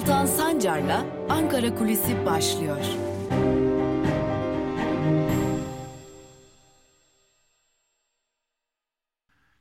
Altan Sancar'la Ankara Kulisi başlıyor.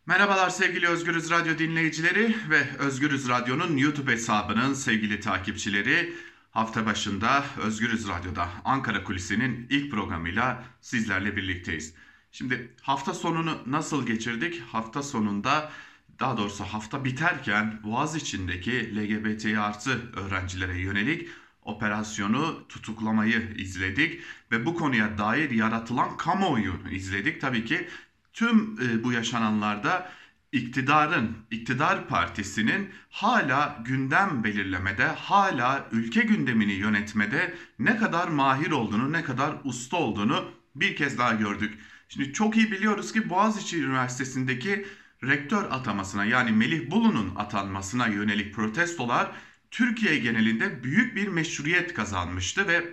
Merhabalar sevgili Özgürüz Radyo dinleyicileri ve Özgürüz Radyo'nun YouTube hesabının sevgili takipçileri. Hafta başında Özgürüz Radyo'da Ankara Kulisi'nin ilk programıyla sizlerle birlikteyiz. Şimdi hafta sonunu nasıl geçirdik? Hafta sonunda daha doğrusu hafta biterken Boğaz içindeki LGBT artı öğrencilere yönelik operasyonu tutuklamayı izledik ve bu konuya dair yaratılan kamuoyu izledik. Tabii ki tüm e, bu yaşananlarda iktidarın, iktidar partisinin hala gündem belirlemede, hala ülke gündemini yönetmede ne kadar mahir olduğunu, ne kadar usta olduğunu bir kez daha gördük. Şimdi çok iyi biliyoruz ki Boğaziçi Üniversitesi'ndeki rektör atamasına yani Melih Bulu'nun atanmasına yönelik protestolar Türkiye genelinde büyük bir meşruiyet kazanmıştı ve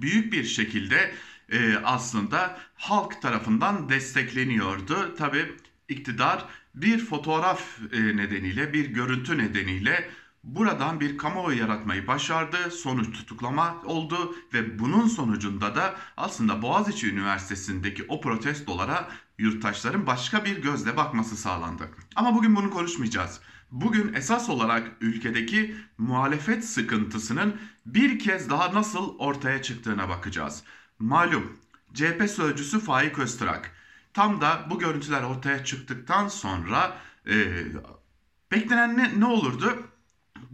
büyük bir şekilde e, aslında halk tarafından destekleniyordu. Tabi iktidar bir fotoğraf e, nedeniyle, bir görüntü nedeniyle buradan bir kamuoyu yaratmayı başardı. Sonuç tutuklama oldu ve bunun sonucunda da aslında Boğaziçi Üniversitesi'ndeki o protestolara yurttaşların başka bir gözle bakması sağlandı. Ama bugün bunu konuşmayacağız. Bugün esas olarak ülkedeki muhalefet sıkıntısının bir kez daha nasıl ortaya çıktığına bakacağız. Malum CHP sözcüsü Faik Öztürk tam da bu görüntüler ortaya çıktıktan sonra e, beklenen ne, ne olurdu?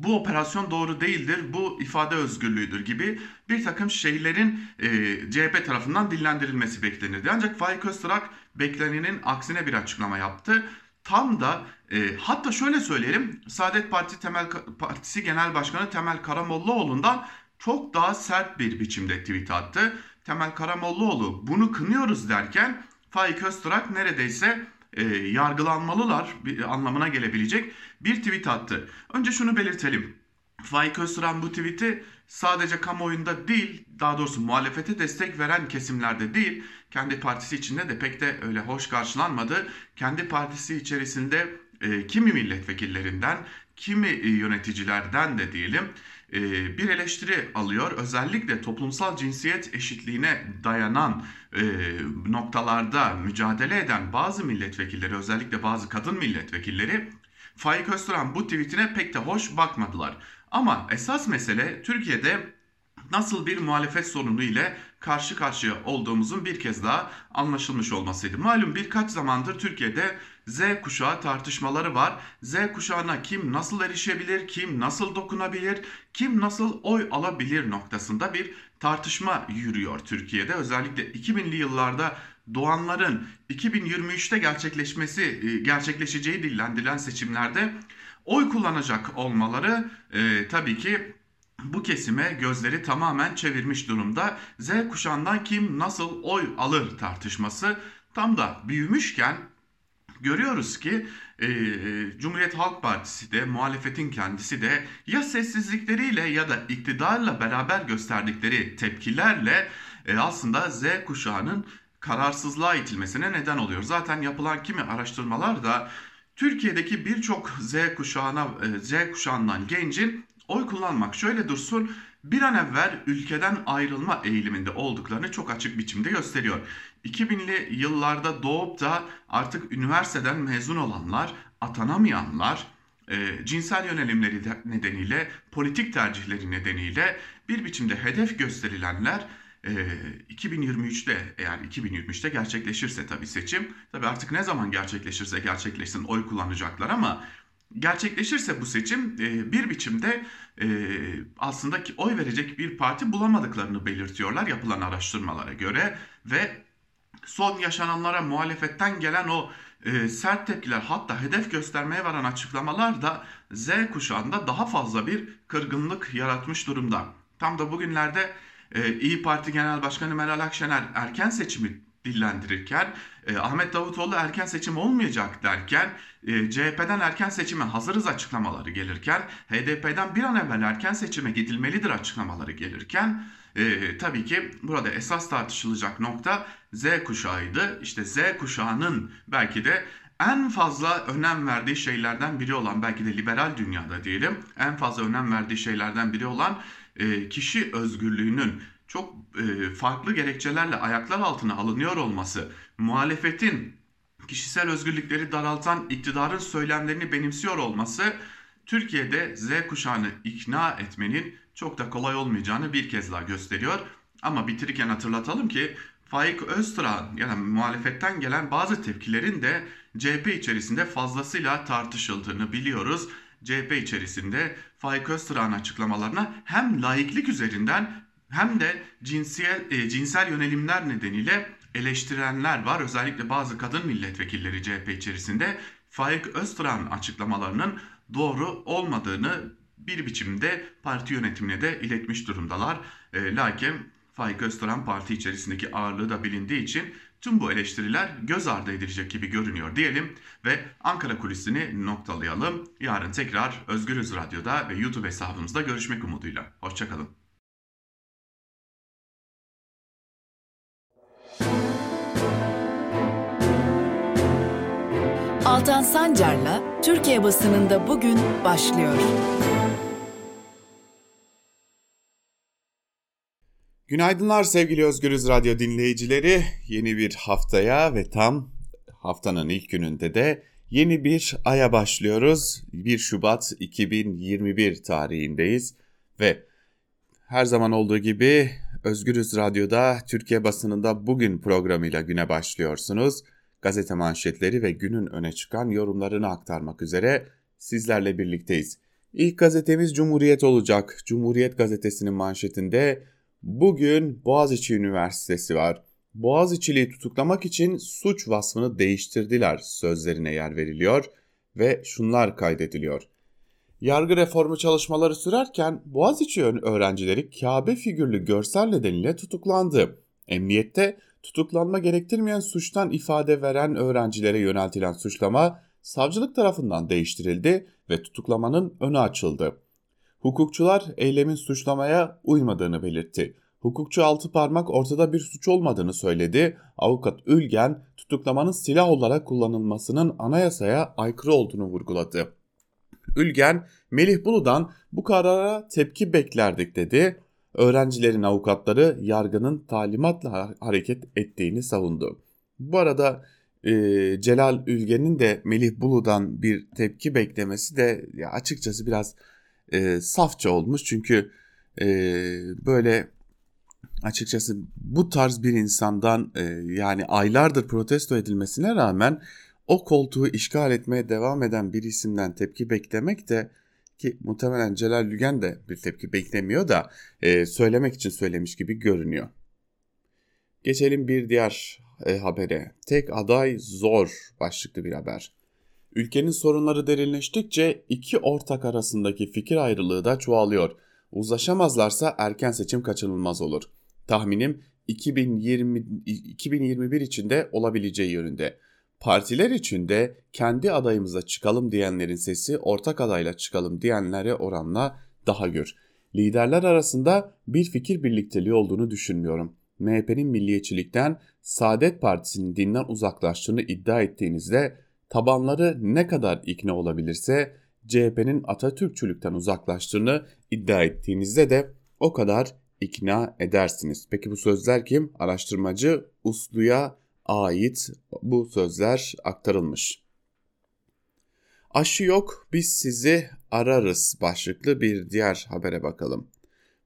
Bu operasyon doğru değildir, bu ifade özgürlüğüdür gibi bir takım şeylerin e, CHP tarafından dillendirilmesi beklenirdi. Ancak Faik Öztürk beklenenin aksine bir açıklama yaptı. Tam da e, hatta şöyle söyleyelim Saadet Parti Temel Partisi Genel Başkanı Temel Karamollaoğlu'ndan çok daha sert bir biçimde tweet attı. Temel Karamollaoğlu bunu kınıyoruz derken Faik Öztürk neredeyse e, yargılanmalılar bir anlamına gelebilecek bir tweet attı. Önce şunu belirtelim. Faik Öztürk bu tweet'i sadece kamuoyunda değil, daha doğrusu muhalefete destek veren kesimlerde değil, kendi partisi içinde de pek de öyle hoş karşılanmadı. Kendi partisi içerisinde e, kimi milletvekillerinden, kimi e, yöneticilerden de diyelim e, bir eleştiri alıyor. Özellikle toplumsal cinsiyet eşitliğine dayanan e, noktalarda mücadele eden bazı milletvekilleri, özellikle bazı kadın milletvekilleri Faik Öztürk'ün bu tweetine pek de hoş bakmadılar. Ama esas mesele Türkiye'de nasıl bir muhalefet sorunu ile karşı karşıya olduğumuzun bir kez daha anlaşılmış olmasıydı. Malum birkaç zamandır Türkiye'de Z kuşağı tartışmaları var. Z kuşağına kim nasıl erişebilir, kim nasıl dokunabilir, kim nasıl oy alabilir noktasında bir tartışma yürüyor Türkiye'de. Özellikle 2000'li yıllarda doğanların 2023'te gerçekleşmesi e, gerçekleşeceği dillendirilen seçimlerde oy kullanacak olmaları e, tabii ki bu kesime gözleri tamamen çevirmiş durumda. Z kuşağından kim nasıl oy alır tartışması tam da büyümüşken görüyoruz ki e, Cumhuriyet Halk Partisi de muhalefetin kendisi de ya sessizlikleriyle ya da iktidarla beraber gösterdikleri tepkilerle e, aslında Z kuşağının kararsızlığa itilmesine neden oluyor. Zaten yapılan kimi araştırmalar da Türkiye'deki birçok Z kuşağına e, Z kuşağından gencin oy kullanmak şöyle dursun bir an evvel ülkeden ayrılma eğiliminde olduklarını çok açık biçimde gösteriyor. 2000'li yıllarda doğup da artık üniversiteden mezun olanlar, atanamayanlar, e, cinsel yönelimleri nedeniyle, politik tercihleri nedeniyle bir biçimde hedef gösterilenler e, 2023'te eğer 2023'te gerçekleşirse tabii seçim, tabii artık ne zaman gerçekleşirse gerçekleşsin oy kullanacaklar ama gerçekleşirse bu seçim e, bir biçimde e, aslında ki oy verecek bir parti bulamadıklarını belirtiyorlar yapılan araştırmalara göre ve son yaşananlara muhalefetten gelen o e, sert tepkiler hatta hedef göstermeye varan açıklamalar da Z kuşağında daha fazla bir kırgınlık yaratmış durumda. Tam da bugünlerde İyi Parti Genel Başkanı Meral Akşener erken seçimi dillendirirken e, Ahmet Davutoğlu erken seçim olmayacak derken e, CHP'den erken seçime hazırız açıklamaları gelirken HDP'den bir an evvel erken seçime gidilmelidir açıklamaları gelirken e, tabii ki burada esas tartışılacak nokta Z kuşağıydı. İşte Z kuşağının belki de en fazla önem verdiği şeylerden biri olan belki de liberal dünyada diyelim en fazla önem verdiği şeylerden biri olan e, kişi özgürlüğünün çok e, farklı gerekçelerle ayaklar altına alınıyor olması, muhalefetin kişisel özgürlükleri daraltan iktidarın söylemlerini benimsiyor olması Türkiye'de Z kuşağını ikna etmenin çok da kolay olmayacağını bir kez daha gösteriyor. Ama bitirirken hatırlatalım ki Faik Öztürk'ün yani muhalefetten gelen bazı tepkilerin de CHP içerisinde fazlasıyla tartışıldığını biliyoruz. CHP içerisinde Faik Öztürk'ün açıklamalarına hem laiklik üzerinden hem de cinsel, e, cinsel yönelimler nedeniyle eleştirenler var. Özellikle bazı kadın milletvekilleri CHP içerisinde Faik Öztürk'ün açıklamalarının doğru olmadığını bir biçimde parti yönetimine de iletmiş durumdalar. E, lakin Faik Öztürk parti içerisindeki ağırlığı da bilindiği için tüm bu eleştiriler göz ardı edilecek gibi görünüyor diyelim ve Ankara kulisini noktalayalım. Yarın tekrar Özgürüz Radyo'da ve YouTube hesabımızda görüşmek umuduyla. Hoşçakalın. Altan Sancar'la Türkiye basınında bugün başlıyor. Günaydınlar sevgili Özgürüz Radyo dinleyicileri. Yeni bir haftaya ve tam haftanın ilk gününde de yeni bir aya başlıyoruz. 1 Şubat 2021 tarihindeyiz ve her zaman olduğu gibi Özgürüz Radyo'da Türkiye basınında bugün programıyla güne başlıyorsunuz. Gazete manşetleri ve günün öne çıkan yorumlarını aktarmak üzere sizlerle birlikteyiz. İlk gazetemiz Cumhuriyet olacak. Cumhuriyet gazetesinin manşetinde Bugün Boğaziçi Üniversitesi var. Boğaziçi'liyi tutuklamak için suç vasfını değiştirdiler sözlerine yer veriliyor ve şunlar kaydediliyor. Yargı reformu çalışmaları sürerken Boğaziçi öğrencileri Kabe figürlü görsel nedeniyle tutuklandı. Emniyette tutuklanma gerektirmeyen suçtan ifade veren öğrencilere yöneltilen suçlama savcılık tarafından değiştirildi ve tutuklamanın önü açıldı. Hukukçular eylemin suçlamaya uymadığını belirtti. Hukukçu altı parmak ortada bir suç olmadığını söyledi. Avukat Ülgen tutuklamanın silah olarak kullanılmasının anayasaya aykırı olduğunu vurguladı. Ülgen, Melih Bulu'dan bu karara tepki beklerdik dedi. Öğrencilerin avukatları yargının talimatla hareket ettiğini savundu. Bu arada e, Celal Ülgen'in de Melih Bulu'dan bir tepki beklemesi de ya açıkçası biraz e, safça olmuş. Çünkü e, böyle açıkçası bu tarz bir insandan e, yani aylardır protesto edilmesine rağmen o koltuğu işgal etmeye devam eden bir isimden tepki beklemek de ki muhtemelen Celal Lügen de bir tepki beklemiyor da e, söylemek için söylemiş gibi görünüyor. Geçelim bir diğer e, habere. Tek aday zor başlıklı bir haber. Ülkenin sorunları derinleştikçe iki ortak arasındaki fikir ayrılığı da çoğalıyor. Uzlaşamazlarsa erken seçim kaçınılmaz olur. Tahminim 2020 2021 içinde olabileceği yönünde. Partiler içinde kendi adayımıza çıkalım diyenlerin sesi ortak adayla çıkalım diyenlere oranla daha gür. Liderler arasında bir fikir birlikteliği olduğunu düşünmüyorum. MHP'nin milliyetçilikten Saadet Partisi'nin dinden uzaklaştığını iddia ettiğinizde tabanları ne kadar ikna olabilirse CHP'nin Atatürkçülükten uzaklaştığını iddia ettiğinizde de o kadar ikna edersiniz. Peki bu sözler kim? Araştırmacı Uslu'ya ait bu sözler aktarılmış. Aşı yok biz sizi ararız başlıklı bir diğer habere bakalım.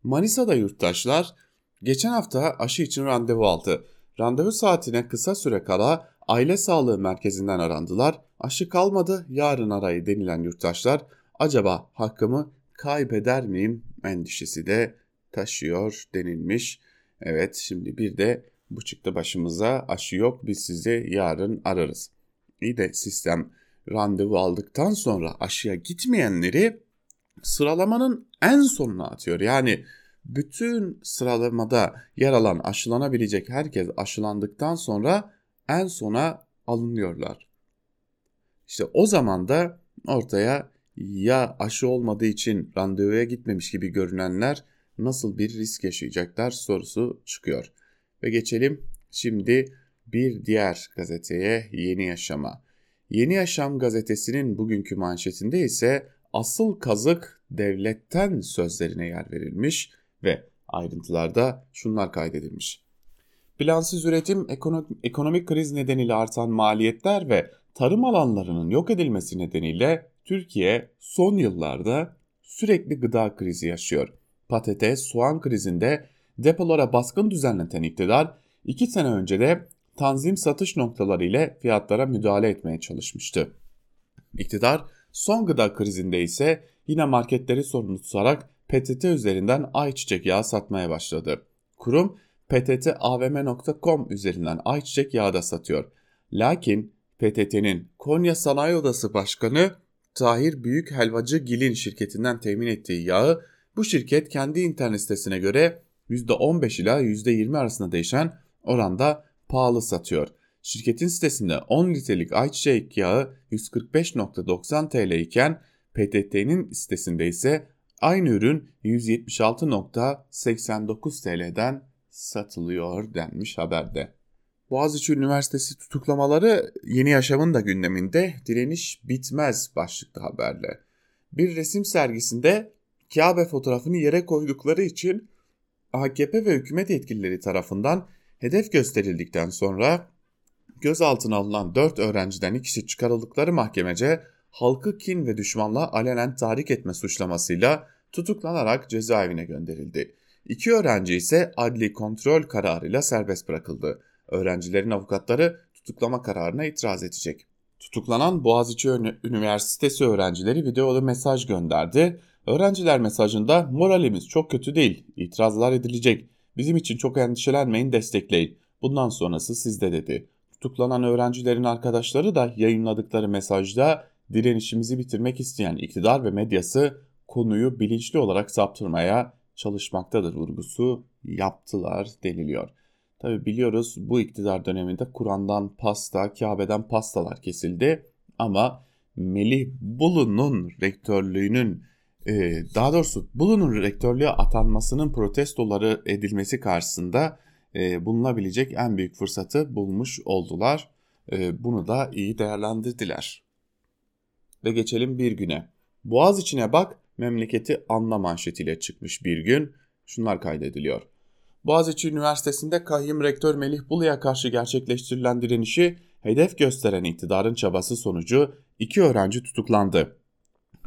Manisa'da yurttaşlar geçen hafta aşı için randevu aldı. Randevu saatine kısa süre kala aile sağlığı merkezinden arandılar. Aşı kalmadı yarın arayı denilen yurttaşlar acaba hakkımı kaybeder miyim endişesi de taşıyor denilmiş. Evet şimdi bir de bu çıktı başımıza aşı yok biz sizi yarın ararız. İyi de sistem randevu aldıktan sonra aşıya gitmeyenleri sıralamanın en sonuna atıyor. Yani bütün sıralamada yer alan aşılanabilecek herkes aşılandıktan sonra en sona alınıyorlar. İşte o zaman da ortaya ya aşı olmadığı için randevuya gitmemiş gibi görünenler nasıl bir risk yaşayacaklar sorusu çıkıyor. Ve geçelim şimdi bir diğer gazeteye Yeni Yaşama. Yeni Yaşam gazetesinin bugünkü manşetinde ise asıl kazık devletten sözlerine yer verilmiş ve ayrıntılarda şunlar kaydedilmiş. Plansız üretim, ekonomik kriz nedeniyle artan maliyetler ve tarım alanlarının yok edilmesi nedeniyle Türkiye son yıllarda sürekli gıda krizi yaşıyor. Patates, soğan krizinde depolara baskın düzenleten iktidar 2 sene önce de tanzim satış noktaları ile fiyatlara müdahale etmeye çalışmıştı. İktidar son gıda krizinde ise yine marketleri sorumlu tutarak PTT üzerinden ayçiçek yağı satmaya başladı. Kurum pttavm.com üzerinden ayçiçek yağı da satıyor. Lakin PTT'nin Konya Sanayi Odası Başkanı Tahir Büyük Helvacı Gil'in şirketinden temin ettiği yağı bu şirket kendi internet sitesine göre %15 ila %20 arasında değişen oranda pahalı satıyor. Şirketin sitesinde 10 litrelik ayçiçek yağı 145.90 TL iken PTT'nin sitesinde ise aynı ürün 176.89 TL'den satılıyor denmiş haberde. Boğaziçi Üniversitesi tutuklamaları yeni yaşamın da gündeminde direniş bitmez başlıklı haberle. Bir resim sergisinde Kabe fotoğrafını yere koydukları için AKP ve hükümet yetkilileri tarafından hedef gösterildikten sonra gözaltına alınan 4 öğrenciden ikisi çıkarıldıkları mahkemece halkı kin ve düşmanlığa alenen tahrik etme suçlamasıyla tutuklanarak cezaevine gönderildi. İki öğrenci ise adli kontrol kararıyla serbest bırakıldı. Öğrencilerin avukatları tutuklama kararına itiraz edecek. Tutuklanan Boğaziçi Üniversitesi öğrencileri videolu mesaj gönderdi. Öğrenciler mesajında moralimiz çok kötü değil, itirazlar edilecek. Bizim için çok endişelenmeyin, destekleyin. Bundan sonrası sizde dedi. Tutuklanan öğrencilerin arkadaşları da yayınladıkları mesajda direnişimizi bitirmek isteyen iktidar ve medyası konuyu bilinçli olarak saptırmaya çalışmaktadır vurgusu yaptılar deniliyor. Tabi biliyoruz bu iktidar döneminde Kur'an'dan pasta, Kabe'den pastalar kesildi ama Melih Bulu'nun rektörlüğünün daha doğrusu Bulu'nun rektörlüğe atanmasının protestoları edilmesi karşısında e, bulunabilecek en büyük fırsatı bulmuş oldular. E, bunu da iyi değerlendirdiler. Ve geçelim bir güne. Boğaz içine bak memleketi anla manşetiyle çıkmış bir gün şunlar kaydediliyor. Boğaziçi Üniversitesi'nde kayyum rektör Melih Bulu'ya karşı gerçekleştirilen direnişi hedef gösteren iktidarın çabası sonucu iki öğrenci tutuklandı.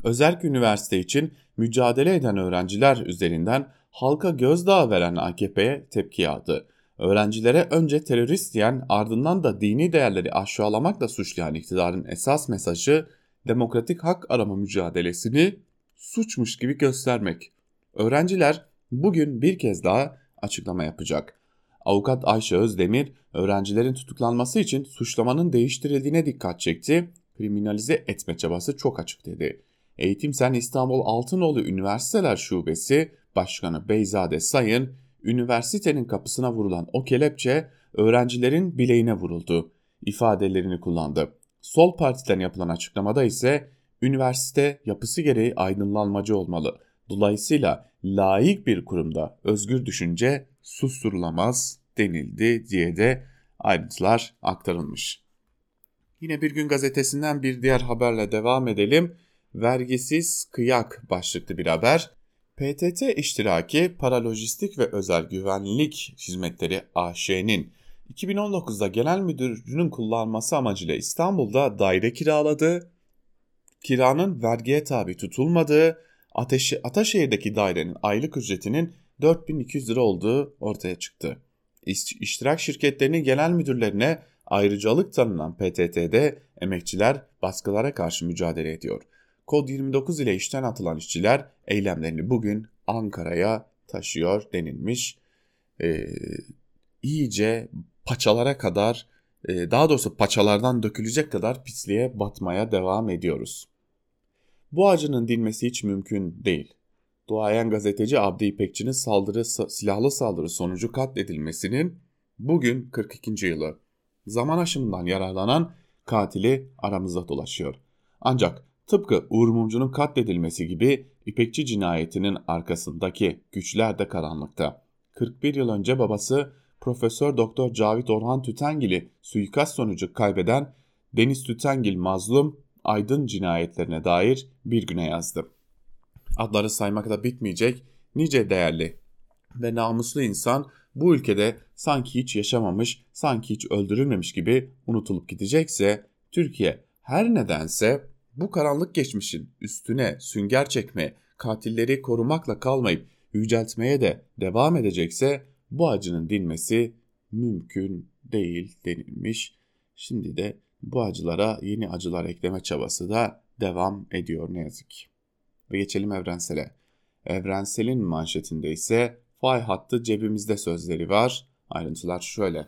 Özerk Üniversite için mücadele eden öğrenciler üzerinden halka gözdağı veren AKP'ye tepki yağdı. Öğrencilere önce terörist diyen ardından da dini değerleri aşağılamakla suçlayan iktidarın esas mesajı demokratik hak arama mücadelesini suçmuş gibi göstermek. Öğrenciler bugün bir kez daha açıklama yapacak. Avukat Ayşe Özdemir öğrencilerin tutuklanması için suçlamanın değiştirildiğine dikkat çekti. Kriminalize etme çabası çok açık dedi. Eğitim Sen İstanbul Altınoğlu Üniversiteler Şubesi Başkanı Beyzade Sayın, üniversitenin kapısına vurulan o kelepçe öğrencilerin bileğine vuruldu ifadelerini kullandı. Sol partiden yapılan açıklamada ise üniversite yapısı gereği aydınlanmacı olmalı. Dolayısıyla layık bir kurumda özgür düşünce susturulamaz denildi diye de ayrıntılar aktarılmış. Yine bir gün gazetesinden bir diğer haberle devam edelim. Vergisiz kıyak başlıklı bir haber. PTT iştiraki Paralojistik ve Özel Güvenlik Hizmetleri AŞ'nin 2019'da genel müdürünün kullanması amacıyla İstanbul'da daire kiraladı. Kiranın vergiye tabi tutulmadığı, Ateşi, Ataşehir'deki dairenin aylık ücretinin 4200 lira olduğu ortaya çıktı. İş, iştirak şirketlerinin genel müdürlerine ayrıcalık tanınan PTT'de emekçiler baskılara karşı mücadele ediyor. Kod 29 ile işten atılan işçiler eylemlerini bugün Ankara'ya taşıyor denilmiş. Ee, iyice paçalara kadar e, daha doğrusu paçalardan dökülecek kadar pisliğe batmaya devam ediyoruz. Bu acının dinmesi hiç mümkün değil. Duayen gazeteci Abdi İpekçi'nin saldırı, silahlı saldırı sonucu katledilmesinin bugün 42. yılı. Zaman aşımından yararlanan katili aramızda dolaşıyor. Ancak tıpkı Uğur Mumcu'nun katledilmesi gibi İpekçi cinayetinin arkasındaki güçler de karanlıkta. 41 yıl önce babası Profesör Doktor Cavit Orhan Tütengil'i suikast sonucu kaybeden Deniz Tütengil mazlum Aydın cinayetlerine dair bir güne yazdı. Adları saymakla bitmeyecek nice değerli ve namuslu insan bu ülkede sanki hiç yaşamamış, sanki hiç öldürülmemiş gibi unutulup gidecekse Türkiye her nedense bu karanlık geçmişin üstüne sünger çekme, katilleri korumakla kalmayıp yüceltmeye de devam edecekse bu acının dinmesi mümkün değil denilmiş. Şimdi de bu acılara yeni acılar ekleme çabası da devam ediyor ne yazık. Ve geçelim evrensele. Evrensel'in manşetinde ise fay hattı cebimizde sözleri var. Ayrıntılar şöyle.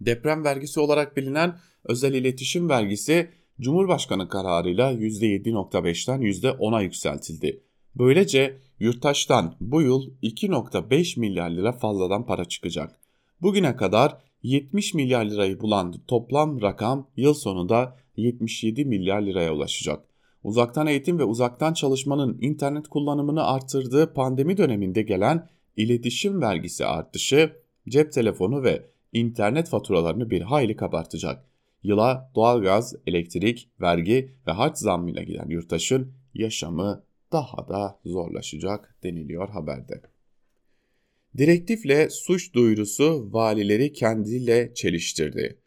Deprem vergisi olarak bilinen özel iletişim vergisi Cumhurbaşkanı kararıyla %7.5'ten %10'a yükseltildi. Böylece yurttaştan bu yıl 2.5 milyar lira fazladan para çıkacak. Bugüne kadar 70 milyar lirayı bulan toplam rakam yıl sonunda 77 milyar liraya ulaşacak. Uzaktan eğitim ve uzaktan çalışmanın internet kullanımını artırdığı pandemi döneminde gelen iletişim vergisi artışı cep telefonu ve internet faturalarını bir hayli kabartacak. Yıla doğalgaz, elektrik, vergi ve harç zammıyla giden yurttaşın yaşamı daha da zorlaşacak deniliyor haberde. Direktifle suç duyurusu valileri kendiyle çeliştirdi.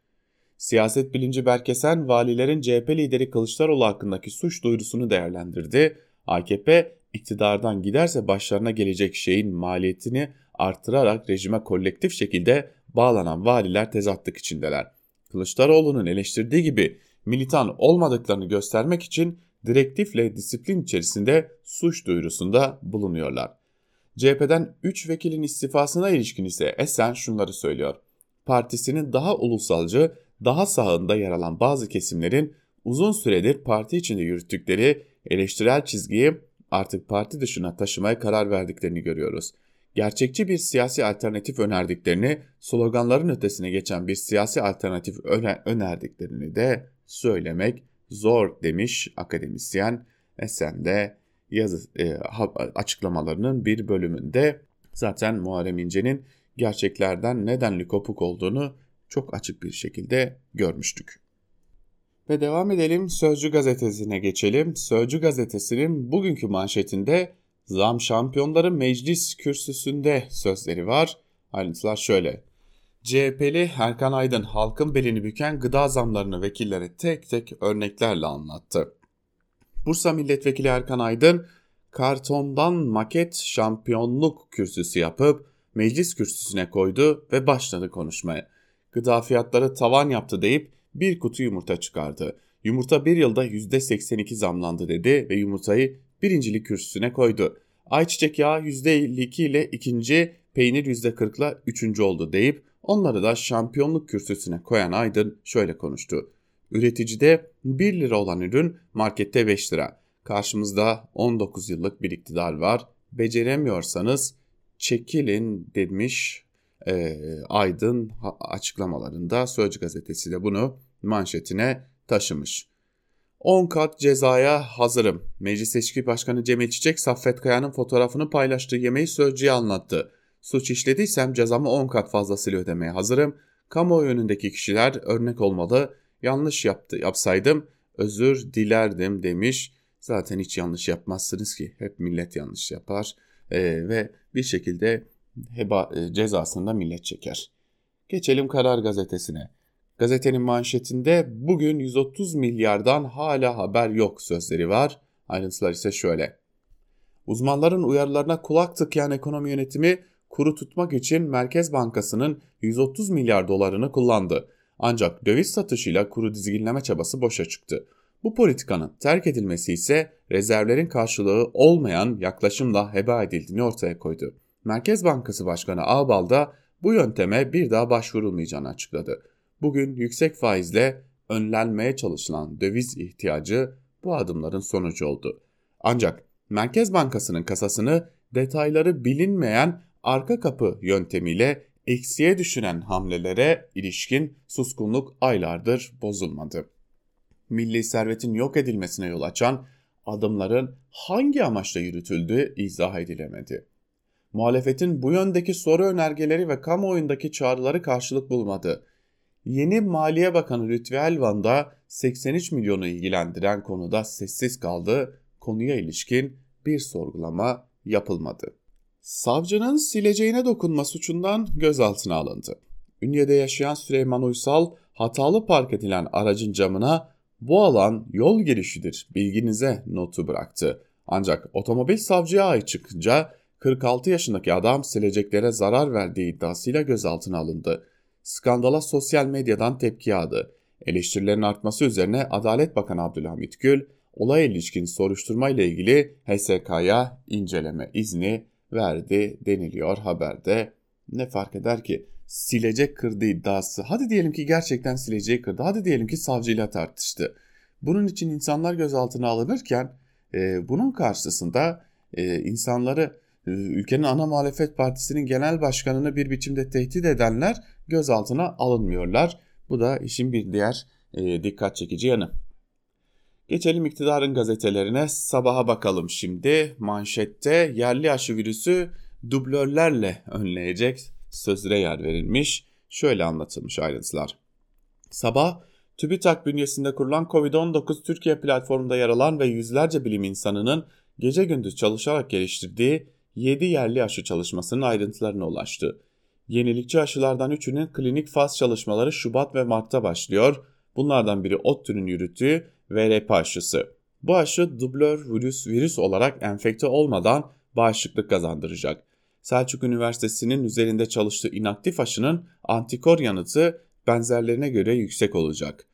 Siyaset bilinci Berkesen valilerin CHP lideri Kılıçdaroğlu hakkındaki suç duyurusunu değerlendirdi. AKP iktidardan giderse başlarına gelecek şeyin maliyetini artırarak rejime kolektif şekilde bağlanan valiler tezatlık içindeler. Kılıçdaroğlu'nun eleştirdiği gibi militan olmadıklarını göstermek için direktifle disiplin içerisinde suç duyurusunda bulunuyorlar. CHP'den 3 vekilin istifasına ilişkin ise Esen şunları söylüyor. Partisinin daha ulusalcı, daha sağında yer alan bazı kesimlerin uzun süredir parti içinde yürüttükleri eleştirel çizgiyi artık parti dışına taşımaya karar verdiklerini görüyoruz. Gerçekçi bir siyasi alternatif önerdiklerini, sloganların ötesine geçen bir siyasi alternatif önerdiklerini de söylemek zor demiş akademisyen Esen de yazı e, açıklamalarının bir bölümünde zaten Muharrem İnce'nin gerçeklerden nedenli kopuk olduğunu çok açık bir şekilde görmüştük. Ve devam edelim Sözcü gazetesine geçelim. Sözcü gazetesinin bugünkü manşetinde zam şampiyonları meclis kürsüsünde sözleri var. Ayrıntılar şöyle. CHP'li Erkan Aydın halkın belini büken gıda zamlarını vekillere tek tek örneklerle anlattı. Bursa Milletvekili Erkan Aydın kartondan maket şampiyonluk kürsüsü yapıp meclis kürsüsüne koydu ve başladı konuşmaya. Gıda fiyatları tavan yaptı deyip bir kutu yumurta çıkardı. Yumurta bir yılda %82 zamlandı dedi ve yumurtayı birincilik kürsüsüne koydu. Ayçiçek yağı %52 ile ikinci, peynir %40 ile üçüncü oldu deyip onları da şampiyonluk kürsüsüne koyan Aydın şöyle konuştu. Üreticide 1 lira olan ürün markette 5 lira. Karşımızda 19 yıllık bir iktidar var. Beceremiyorsanız çekilin demiş e, Aydın açıklamalarında Sözcü gazetesi de bunu manşetine taşımış. 10 kat cezaya hazırım. Meclis Seçki Başkanı Cemil Çiçek, Saffet Kaya'nın fotoğrafını paylaştığı yemeği Sözcü'ye anlattı. Suç işlediysem cezamı 10 kat fazlasıyla ödemeye hazırım. Kamuoyu önündeki kişiler örnek olmalı. Yanlış yaptı, yapsaydım özür dilerdim demiş. Zaten hiç yanlış yapmazsınız ki. Hep millet yanlış yapar. Ee, ve bir şekilde heba, e, cezasını millet çeker. Geçelim Karar Gazetesi'ne. Gazetenin manşetinde bugün 130 milyardan hala haber yok sözleri var. Ayrıntılar ise şöyle. Uzmanların uyarılarına kulak tıkayan ekonomi yönetimi kuru tutmak için Merkez Bankası'nın 130 milyar dolarını kullandı. Ancak döviz satışıyla kuru dizginleme çabası boşa çıktı. Bu politikanın terk edilmesi ise rezervlerin karşılığı olmayan yaklaşımla heba edildiğini ortaya koydu. Merkez Bankası Başkanı Ağbal da bu yönteme bir daha başvurulmayacağını açıkladı. Bugün yüksek faizle önlenmeye çalışılan döviz ihtiyacı bu adımların sonucu oldu. Ancak Merkez Bankası'nın kasasını detayları bilinmeyen arka kapı yöntemiyle eksiye düşüren hamlelere ilişkin suskunluk aylardır bozulmadı. Milli servetin yok edilmesine yol açan adımların hangi amaçla yürütüldüğü izah edilemedi. Muhalefetin bu yöndeki soru önergeleri ve kamuoyundaki çağrıları karşılık bulmadı. Yeni Maliye Bakanı Lütfi Elvan da 83 milyonu ilgilendiren konuda sessiz kaldı. Konuya ilişkin bir sorgulama yapılmadı. Savcının sileceğine dokunma suçundan gözaltına alındı. Ünye'de yaşayan Süleyman Uysal hatalı park edilen aracın camına bu alan yol girişidir bilginize notu bıraktı. Ancak otomobil savcıya ait çıkınca 46 yaşındaki adam sileceklere zarar verdiği iddiasıyla gözaltına alındı. Skandala sosyal medyadan tepki yağdı. Eleştirilerin artması üzerine Adalet Bakanı Abdülhamit Gül, olay ilişkin soruşturma ile ilgili HSK'ya inceleme izni verdi deniliyor haberde. Ne fark eder ki silecek kırdı iddiası. Hadi diyelim ki gerçekten sileceği kırdı. Hadi diyelim ki savcıyla tartıştı. Bunun için insanlar gözaltına alınırken e, bunun karşısında e, insanları ülkenin ana muhalefet partisinin genel başkanını bir biçimde tehdit edenler gözaltına alınmıyorlar. Bu da işin bir diğer e, dikkat çekici yanı. Geçelim iktidarın gazetelerine. Sabaha bakalım şimdi. Manşette yerli aşı virüsü dublörlerle önleyecek sözlere yer verilmiş. Şöyle anlatılmış ayrıntılar. Sabah TÜBİTAK bünyesinde kurulan COVID-19 Türkiye platformunda yer alan ve yüzlerce bilim insanının gece gündüz çalışarak geliştirdiği 7 yerli aşı çalışmasının ayrıntılarına ulaştı. Yenilikçi aşılardan üçünün klinik faz çalışmaları Şubat ve Mart'ta başlıyor. Bunlardan biri ODTÜ'nün yürüttüğü VRP aşısı. Bu aşı dublör virüs, virüs olarak enfekte olmadan bağışıklık kazandıracak. Selçuk Üniversitesi'nin üzerinde çalıştığı inaktif aşının antikor yanıtı benzerlerine göre yüksek olacak.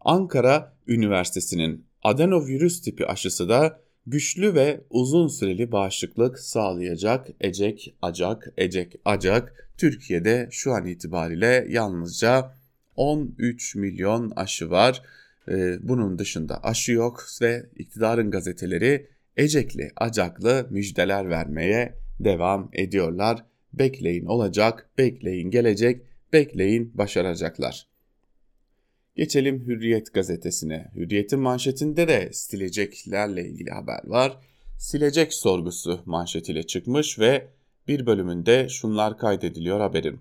Ankara Üniversitesi'nin adenovirüs tipi aşısı da güçlü ve uzun süreli bağışıklık sağlayacak ecek acak ecek acak Türkiye'de şu an itibariyle yalnızca 13 milyon aşı var. Ee, bunun dışında aşı yok ve iktidarın gazeteleri ecekli acaklı müjdeler vermeye devam ediyorlar. Bekleyin olacak, bekleyin gelecek, bekleyin başaracaklar. Geçelim Hürriyet gazetesine. Hürriyet'in manşetinde de sileceklerle ilgili haber var. Silecek sorgusu manşetiyle çıkmış ve bir bölümünde şunlar kaydediliyor haberin.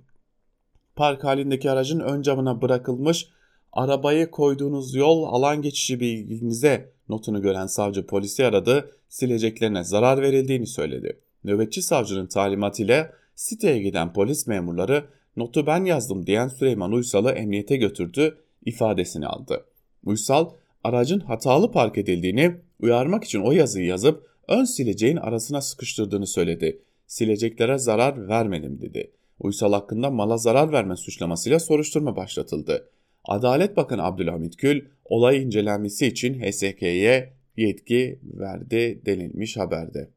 Park halindeki aracın ön camına bırakılmış arabayı koyduğunuz yol alan geçişi bilginize notunu gören savcı polisi aradı, sileceklerine zarar verildiğini söyledi. Nöbetçi savcının talimatıyla siteye giden polis memurları notu ben yazdım diyen Süleyman Uysal'ı emniyete götürdü, ifadesini aldı. Uysal, aracın hatalı park edildiğini uyarmak için o yazıyı yazıp ön sileceğin arasına sıkıştırdığını söyledi. Sileceklere zarar vermedim dedi. Uysal hakkında mala zarar verme suçlamasıyla soruşturma başlatıldı. Adalet Bakanı Abdülhamit Gül olay incelenmesi için HSK'ye yetki verdi denilmiş haberde.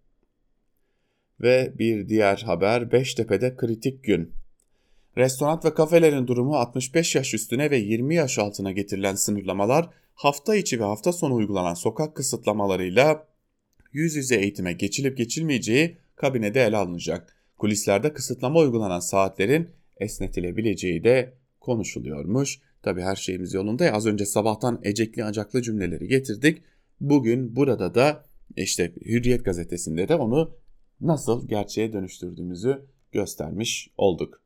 Ve bir diğer haber Beştepe'de kritik gün. Restoran ve kafelerin durumu 65 yaş üstüne ve 20 yaş altına getirilen sınırlamalar hafta içi ve hafta sonu uygulanan sokak kısıtlamalarıyla yüz yüze eğitime geçilip geçilmeyeceği kabinede ele alınacak. Kulislerde kısıtlama uygulanan saatlerin esnetilebileceği de konuşuluyormuş. Tabi her şeyimiz yolunda. Az önce sabahtan ecekli acaklı cümleleri getirdik. Bugün burada da işte Hürriyet gazetesinde de onu nasıl gerçeğe dönüştürdüğümüzü göstermiş olduk.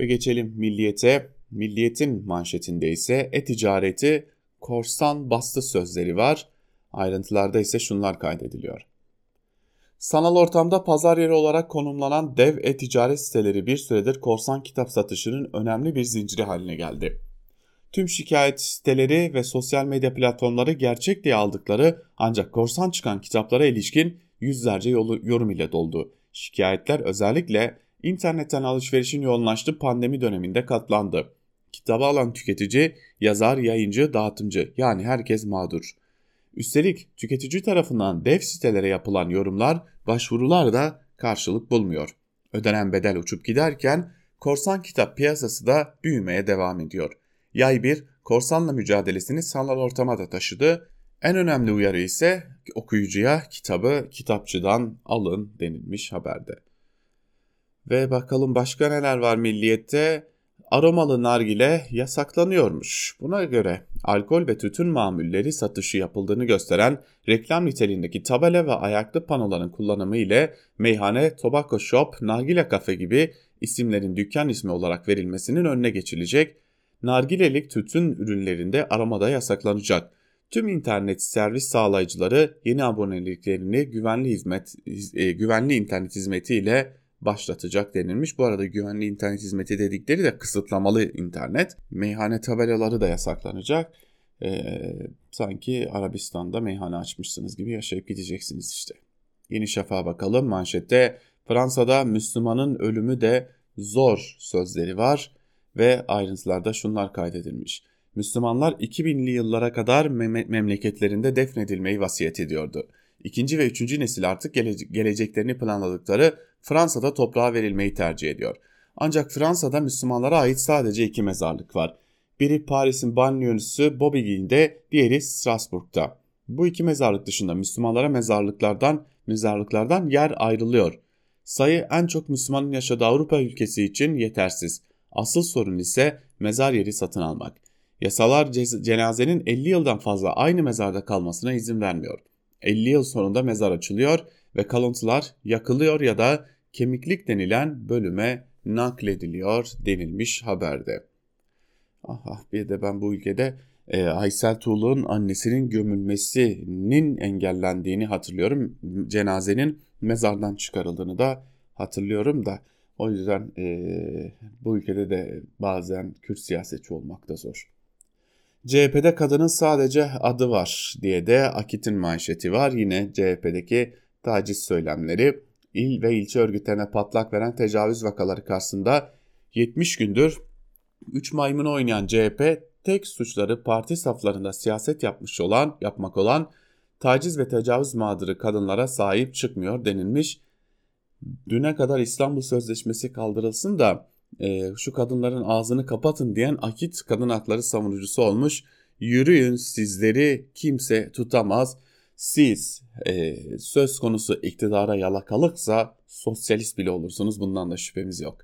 Ve geçelim milliyete. Milliyetin manşetinde ise e-ticareti korsan bastı sözleri var. Ayrıntılarda ise şunlar kaydediliyor. Sanal ortamda pazar yeri olarak konumlanan dev e-ticaret siteleri bir süredir korsan kitap satışının önemli bir zinciri haline geldi. Tüm şikayet siteleri ve sosyal medya platformları gerçek diye aldıkları ancak korsan çıkan kitaplara ilişkin yüzlerce yolu, yorum ile doldu. Şikayetler özellikle internetten alışverişin yoğunlaştığı pandemi döneminde katlandı. Kitabı alan tüketici, yazar, yayıncı, dağıtımcı yani herkes mağdur. Üstelik tüketici tarafından dev sitelere yapılan yorumlar, başvurular da karşılık bulmuyor. Ödenen bedel uçup giderken korsan kitap piyasası da büyümeye devam ediyor. Yay 1 korsanla mücadelesini sanal ortama da taşıdı. En önemli uyarı ise okuyucuya kitabı kitapçıdan alın denilmiş haberde. Ve bakalım başka neler var milliyette? Aromalı nargile yasaklanıyormuş. Buna göre alkol ve tütün mamulleri satışı yapıldığını gösteren reklam niteliğindeki tabela ve ayaklı panoların kullanımı ile meyhane, tobacco shop, nargile kafe gibi isimlerin dükkan ismi olarak verilmesinin önüne geçilecek nargilelik tütün ürünlerinde aramada yasaklanacak. Tüm internet servis sağlayıcıları yeni aboneliklerini güvenli hizmet e, güvenli internet hizmetiyle başlatacak denilmiş. Bu arada güvenli internet hizmeti dedikleri de kısıtlamalı internet. Meyhane tabelaları da yasaklanacak. Ee, sanki Arabistan'da meyhane açmışsınız gibi yaşayıp gideceksiniz işte. Yeni Şafak'a bakalım manşette Fransa'da Müslümanın ölümü de zor sözleri var ve ayrıntılarda şunlar kaydedilmiş. Müslümanlar 2000'li yıllara kadar mem- memleketlerinde defnedilmeyi vasiyet ediyordu. İkinci ve üçüncü nesil artık gele- geleceklerini planladıkları Fransa'da toprağa verilmeyi tercih ediyor. Ancak Fransa'da Müslümanlara ait sadece iki mezarlık var. Biri Paris'in banliyösü Bobigny'de, diğeri Strasbourg'da. Bu iki mezarlık dışında Müslümanlara mezarlıklardan mezarlıklardan yer ayrılıyor. Sayı en çok Müslümanın yaşadığı Avrupa ülkesi için yetersiz. Asıl sorun ise mezar yeri satın almak. Yasalar cenazenin 50 yıldan fazla aynı mezarda kalmasına izin vermiyor. 50 yıl sonunda mezar açılıyor ve kalıntılar yakılıyor ya da kemiklik denilen bölüme naklediliyor denilmiş haberde. Aha bir de ben bu ülkede e, Aysel Tuğlu'nun annesinin gömülmesinin engellendiğini hatırlıyorum. Cenazenin mezardan çıkarıldığını da hatırlıyorum da o yüzden e, bu ülkede de bazen Kürt siyasetçi olmak da zor. CHP'de kadının sadece adı var diye de Akit'in manşeti var. Yine CHP'deki taciz söylemleri il ve ilçe örgütlerine patlak veren tecavüz vakaları karşısında 70 gündür 3 maymunu oynayan CHP tek suçları parti saflarında siyaset yapmış olan, yapmak olan taciz ve tecavüz mağduru kadınlara sahip çıkmıyor denilmiş. Düne kadar İstanbul Sözleşmesi kaldırılsın da e, şu kadınların ağzını kapatın diyen Akit kadın hakları savunucusu olmuş. Yürüyün sizleri kimse tutamaz. Siz e, söz konusu iktidara yalakalıksa sosyalist bile olursunuz bundan da şüphemiz yok.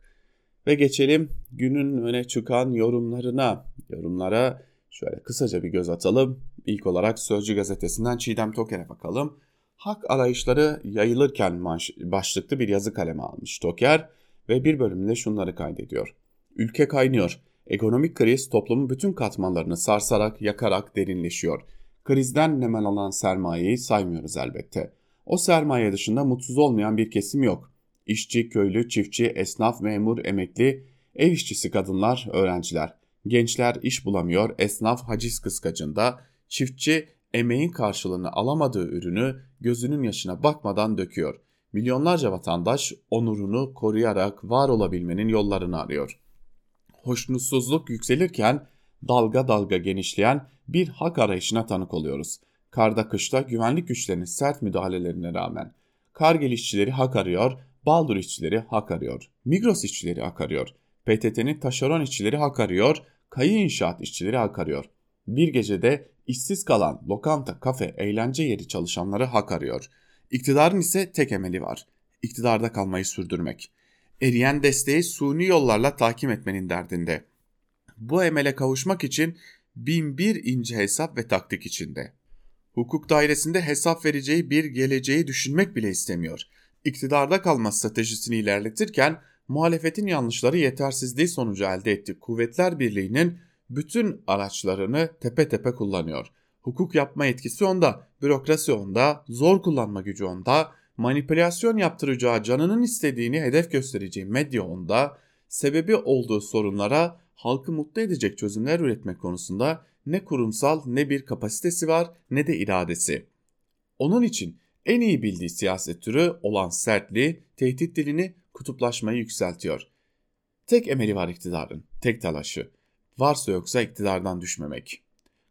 Ve geçelim günün öne çıkan yorumlarına. Yorumlara şöyle kısaca bir göz atalım. İlk olarak Sözcü gazetesinden Çiğdem Toker'e bakalım. Hak arayışları yayılırken başlıklı bir yazı kaleme almış Toker ve bir bölümünde şunları kaydediyor. Ülke kaynıyor. Ekonomik kriz toplumun bütün katmanlarını sarsarak, yakarak derinleşiyor. Krizden nemen alan sermayeyi saymıyoruz elbette. O sermaye dışında mutsuz olmayan bir kesim yok. İşçi, köylü, çiftçi, esnaf, memur, emekli, ev işçisi kadınlar, öğrenciler. Gençler iş bulamıyor, esnaf haciz kıskacında, çiftçi emeğin karşılığını alamadığı ürünü gözünün yaşına bakmadan döküyor. Milyonlarca vatandaş onurunu koruyarak var olabilmenin yollarını arıyor. Hoşnutsuzluk yükselirken dalga dalga genişleyen bir hak arayışına tanık oluyoruz. Karda kışta güvenlik güçlerinin sert müdahalelerine rağmen. Kargel işçileri hak arıyor, Baldur işçileri hak arıyor, Migros işçileri hak arıyor, PTT'nin taşeron işçileri hak arıyor, Kayı inşaat işçileri hak arıyor. Bir gecede işsiz kalan lokanta, kafe, eğlence yeri çalışanları hak arıyor. İktidarın ise tek emeli var. İktidarda kalmayı sürdürmek. Eriyen desteği suni yollarla tahkim etmenin derdinde. Bu emele kavuşmak için bin bir ince hesap ve taktik içinde. Hukuk dairesinde hesap vereceği bir geleceği düşünmek bile istemiyor. İktidarda kalma stratejisini ilerletirken muhalefetin yanlışları yetersizliği sonucu elde ettiği Kuvvetler Birliği'nin bütün araçlarını tepe tepe kullanıyor. Hukuk yapma etkisi onda, bürokrasi onda, zor kullanma gücü onda, manipülasyon yaptıracağı canının istediğini hedef göstereceği medya onda, sebebi olduğu sorunlara halkı mutlu edecek çözümler üretmek konusunda ne kurumsal ne bir kapasitesi var ne de iradesi. Onun için en iyi bildiği siyaset türü olan sertliği, tehdit dilini, kutuplaşmayı yükseltiyor. Tek emeli var iktidarın, tek talaşı. Varsa yoksa iktidardan düşmemek.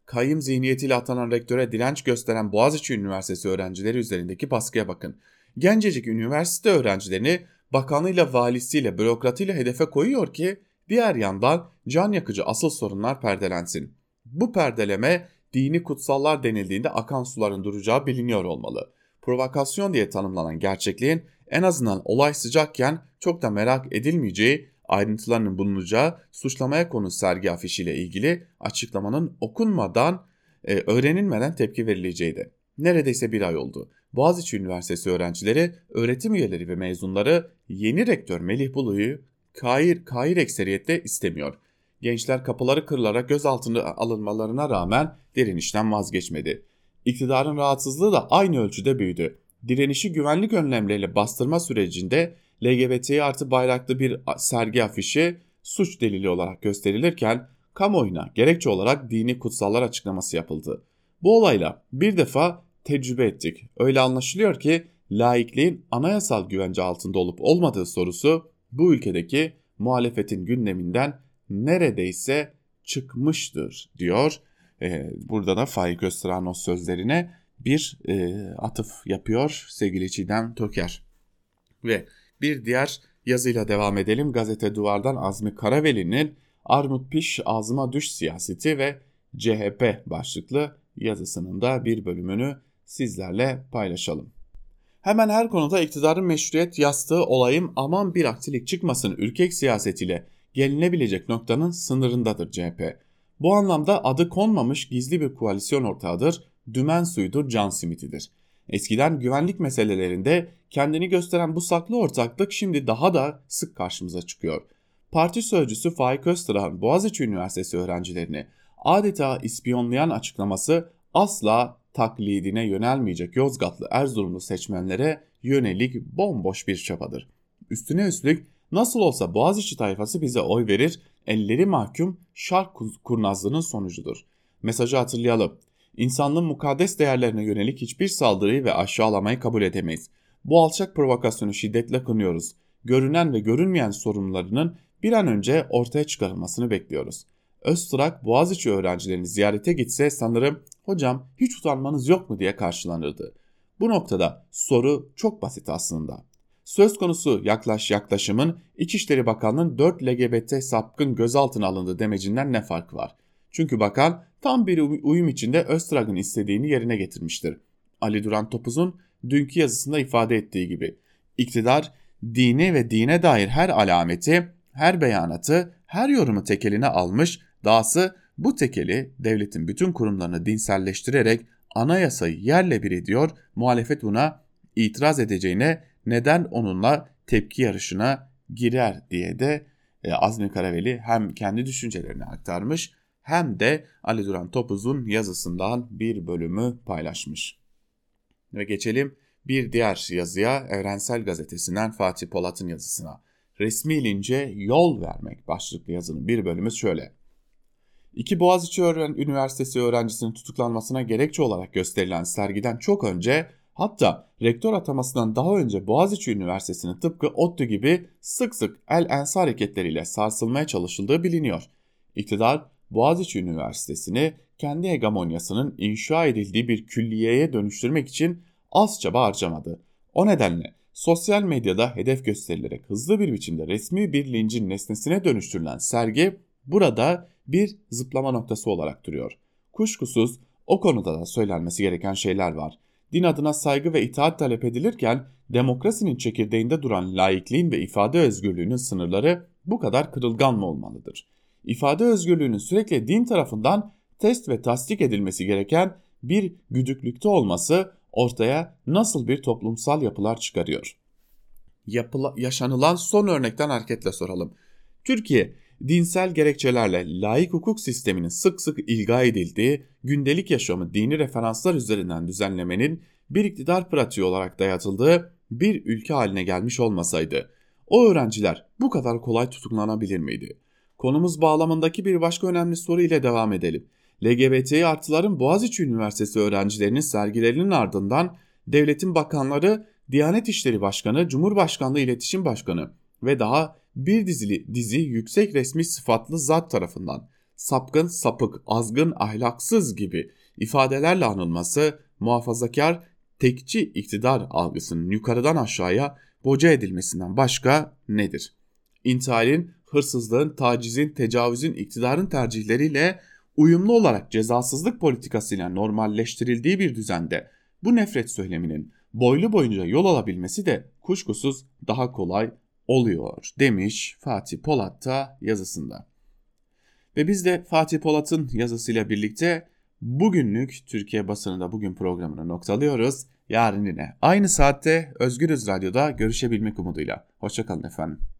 Kayyım zihniyetiyle atanan rektöre direnç gösteren Boğaziçi Üniversitesi öğrencileri üzerindeki baskıya bakın. Gencecik üniversite öğrencilerini bakanıyla, valisiyle, bürokratıyla hedefe koyuyor ki diğer yandan can yakıcı asıl sorunlar perdelensin. Bu perdeleme dini kutsallar denildiğinde akan suların duracağı biliniyor olmalı. Provokasyon diye tanımlanan gerçekliğin en azından olay sıcakken çok da merak edilmeyeceği ayrıntılarının bulunacağı suçlamaya konu sergi afişiyle ilgili açıklamanın okunmadan, e, öğrenilmeden tepki verileceğiydi. Neredeyse bir ay oldu. Boğaziçi Üniversitesi öğrencileri, öğretim üyeleri ve mezunları yeni rektör Melih Bulu'yu kair, kair ekseriyette istemiyor. Gençler kapıları kırılarak gözaltına alınmalarına rağmen direnişten vazgeçmedi. İktidarın rahatsızlığı da aynı ölçüde büyüdü. Direnişi güvenlik önlemleriyle bastırma sürecinde LGBT artı bayraklı bir sergi afişi suç delili olarak gösterilirken kamuoyuna gerekçe olarak dini kutsallar açıklaması yapıldı. Bu olayla bir defa tecrübe ettik. Öyle anlaşılıyor ki laikliğin anayasal güvence altında olup olmadığı sorusu bu ülkedeki muhalefetin gündeminden neredeyse çıkmıştır diyor. Ee, burada da Faik Öztürk'ün sözlerine bir e, atıf yapıyor sevgili Çiğdem Toker. Ve bir diğer yazıyla devam edelim. Gazete Duvar'dan Azmi Karaveli'nin Armut Piş Ağzıma Düş Siyaseti ve CHP başlıklı yazısının da bir bölümünü sizlerle paylaşalım. Hemen her konuda iktidarın meşruiyet yastığı olayım aman bir aksilik çıkmasın ürkek siyasetiyle gelinebilecek noktanın sınırındadır CHP. Bu anlamda adı konmamış gizli bir koalisyon ortağıdır, dümen suyudur, can simitidir. Eskiden güvenlik meselelerinde kendini gösteren bu saklı ortaklık şimdi daha da sık karşımıza çıkıyor. Parti sözcüsü Faik Öztürk'ün Boğaziçi Üniversitesi öğrencilerini adeta ispiyonlayan açıklaması asla taklidine yönelmeyecek Yozgatlı Erzurumlu seçmenlere yönelik bomboş bir çabadır. Üstüne üstlük nasıl olsa Boğaziçi tayfası bize oy verir, elleri mahkum şark kurnazlığının sonucudur. Mesajı hatırlayalım. İnsanlığın mukaddes değerlerine yönelik hiçbir saldırıyı ve aşağılamayı kabul edemeyiz. Bu alçak provokasyonu şiddetle kınıyoruz. Görünen ve görünmeyen sorunlarının bir an önce ortaya çıkarılmasını bekliyoruz. Öztürk Boğaziçi öğrencilerini ziyarete gitse sanırım hocam hiç utanmanız yok mu diye karşılanırdı. Bu noktada soru çok basit aslında. Söz konusu yaklaş yaklaşımın İçişleri Bakanlığı'nın 4 LGBT sapkın gözaltına alındı demecinden ne fark var? Çünkü bakan tam bir uyum içinde Öztürk'ün istediğini yerine getirmiştir. Ali Duran Topuz'un dünkü yazısında ifade ettiği gibi iktidar dini ve dine dair her alameti, her beyanatı, her yorumu tekeline almış, dahası bu tekeli devletin bütün kurumlarını dinselleştirerek anayasayı yerle bir ediyor, muhalefet buna itiraz edeceğine neden onunla tepki yarışına girer diye de e, Azmi Karaveli hem kendi düşüncelerini aktarmış hem de Ali Duran Topuz'un yazısından bir bölümü paylaşmış. Ve geçelim bir diğer yazıya Evrensel Gazetesi'nden Fatih Polat'ın yazısına. Resmi lince yol vermek başlıklı yazının bir bölümü şöyle. İki Boğaziçi Üniversitesi öğrencisinin tutuklanmasına gerekçe olarak gösterilen sergiden çok önce hatta rektör atamasından daha önce Boğaziçi Üniversitesi'nin tıpkı ODTÜ gibi sık sık el ense hareketleriyle sarsılmaya çalışıldığı biliniyor. İktidar Boğaziçi Üniversitesi'ni kendi hegemonyasının inşa edildiği bir külliyeye dönüştürmek için az çaba harcamadı. O nedenle sosyal medyada hedef gösterilerek hızlı bir biçimde resmi bir lincin nesnesine dönüştürülen sergi burada bir zıplama noktası olarak duruyor. Kuşkusuz o konuda da söylenmesi gereken şeyler var. Din adına saygı ve itaat talep edilirken demokrasinin çekirdeğinde duran laikliğin ve ifade özgürlüğünün sınırları bu kadar kırılgan mı olmalıdır? İfade özgürlüğünün sürekli din tarafından test ve tasdik edilmesi gereken bir güdüklükte olması ortaya nasıl bir toplumsal yapılar çıkarıyor? Yapıla, yaşanılan son örnekten hareketle soralım. Türkiye dinsel gerekçelerle laik hukuk sisteminin sık sık ilga edildiği gündelik yaşamı dini referanslar üzerinden düzenlemenin bir iktidar pratiği olarak dayatıldığı bir ülke haline gelmiş olmasaydı o öğrenciler bu kadar kolay tutuklanabilir miydi? Konumuz bağlamındaki bir başka önemli soru ile devam edelim. LGBT artıların Boğaziçi Üniversitesi öğrencilerinin sergilerinin ardından devletin bakanları, Diyanet İşleri Başkanı, Cumhurbaşkanlığı İletişim Başkanı ve daha bir dizili dizi yüksek resmi sıfatlı zat tarafından sapkın, sapık, azgın, ahlaksız gibi ifadelerle anılması muhafazakar tekçi iktidar algısının yukarıdan aşağıya boca edilmesinden başka nedir? İntihalin, hırsızlığın, tacizin, tecavüzün iktidarın tercihleriyle uyumlu olarak cezasızlık politikasıyla normalleştirildiği bir düzende bu nefret söyleminin boylu boyunca yol alabilmesi de kuşkusuz daha kolay oluyor demiş Fatih Polat da yazısında. Ve biz de Fatih Polat'ın yazısıyla birlikte bugünlük Türkiye basınında bugün programını noktalıyoruz. Yarın yine aynı saatte Özgürüz Radyo'da görüşebilmek umuduyla. Hoşçakalın efendim.